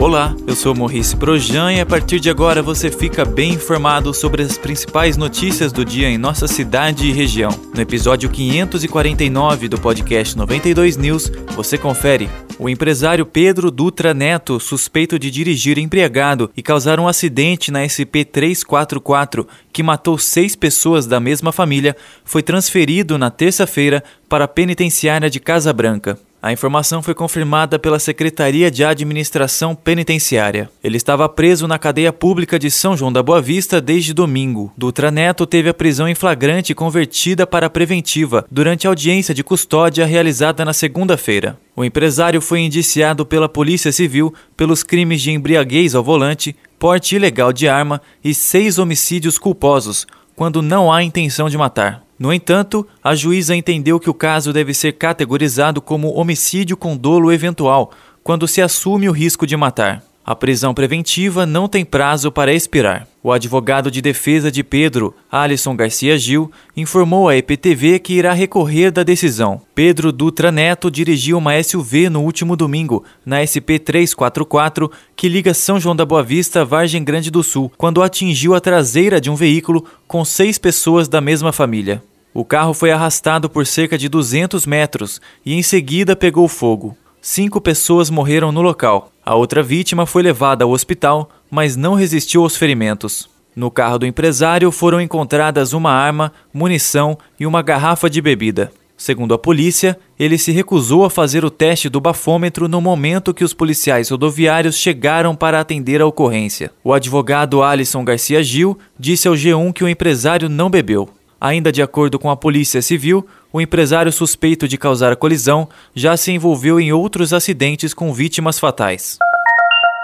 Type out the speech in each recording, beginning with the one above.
Olá, eu sou Maurice Projan e a partir de agora você fica bem informado sobre as principais notícias do dia em nossa cidade e região. No episódio 549 do podcast 92 News, você confere. O empresário Pedro Dutra Neto, suspeito de dirigir embriagado e causar um acidente na SP 344 que matou seis pessoas da mesma família, foi transferido na terça-feira para a penitenciária de Casa Branca. A informação foi confirmada pela Secretaria de Administração Penitenciária. Ele estava preso na cadeia pública de São João da Boa Vista desde domingo. Dutra Neto teve a prisão em flagrante convertida para preventiva durante a audiência de custódia realizada na segunda-feira. O empresário foi indiciado pela Polícia Civil pelos crimes de embriaguez ao volante, porte ilegal de arma e seis homicídios culposos, quando não há intenção de matar. No entanto, a juíza entendeu que o caso deve ser categorizado como homicídio com dolo eventual, quando se assume o risco de matar. A prisão preventiva não tem prazo para expirar. O advogado de defesa de Pedro, Alisson Garcia Gil, informou à EPTV que irá recorrer da decisão. Pedro Dutra Neto dirigiu uma SUV no último domingo, na SP 344, que liga São João da Boa Vista a Vargem Grande do Sul, quando atingiu a traseira de um veículo com seis pessoas da mesma família. O carro foi arrastado por cerca de 200 metros e em seguida pegou fogo. Cinco pessoas morreram no local. A outra vítima foi levada ao hospital, mas não resistiu aos ferimentos. No carro do empresário foram encontradas uma arma, munição e uma garrafa de bebida. Segundo a polícia, ele se recusou a fazer o teste do bafômetro no momento que os policiais rodoviários chegaram para atender a ocorrência. O advogado Alisson Garcia Gil disse ao G1 que o empresário não bebeu. Ainda de acordo com a Polícia Civil, o empresário suspeito de causar a colisão já se envolveu em outros acidentes com vítimas fatais.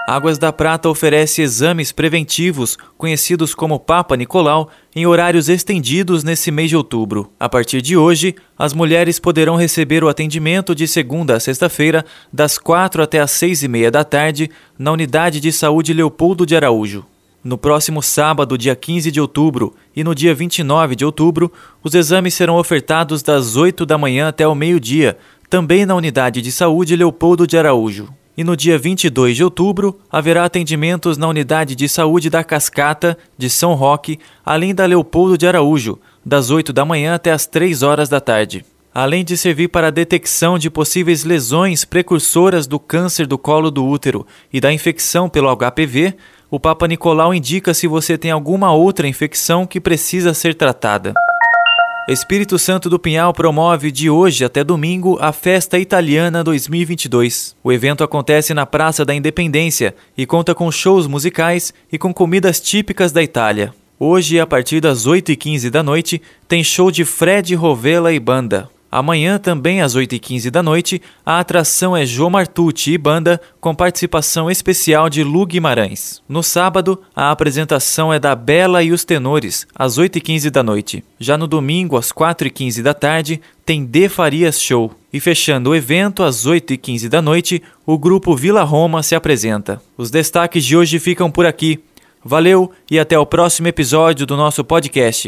Águas da Prata oferece exames preventivos, conhecidos como Papa Nicolau, em horários estendidos nesse mês de outubro. A partir de hoje, as mulheres poderão receber o atendimento de segunda a sexta-feira, das quatro até às seis e meia da tarde, na Unidade de Saúde Leopoldo de Araújo. No próximo sábado, dia 15 de outubro, e no dia 29 de outubro, os exames serão ofertados das 8 da manhã até o meio-dia, também na Unidade de Saúde Leopoldo de Araújo. E no dia 22 de outubro, haverá atendimentos na Unidade de Saúde da Cascata, de São Roque, além da Leopoldo de Araújo, das 8 da manhã até as 3 horas da tarde. Além de servir para a detecção de possíveis lesões precursoras do câncer do colo do útero e da infecção pelo HPV, o Papa Nicolau indica se você tem alguma outra infecção que precisa ser tratada. Espírito Santo do Pinhal promove de hoje até domingo a Festa Italiana 2022. O evento acontece na Praça da Independência e conta com shows musicais e com comidas típicas da Itália. Hoje, a partir das 8h15 da noite, tem show de Fred Rovella e banda. Amanhã, também às 8h15 da noite, a atração é João Martucci e banda, com participação especial de Lu Guimarães. No sábado, a apresentação é da Bela e os Tenores, às 8h15 da noite. Já no domingo, às 4h15 da tarde, tem De Farias Show. E fechando o evento, às 8h15 da noite, o grupo Vila Roma se apresenta. Os destaques de hoje ficam por aqui. Valeu e até o próximo episódio do nosso podcast.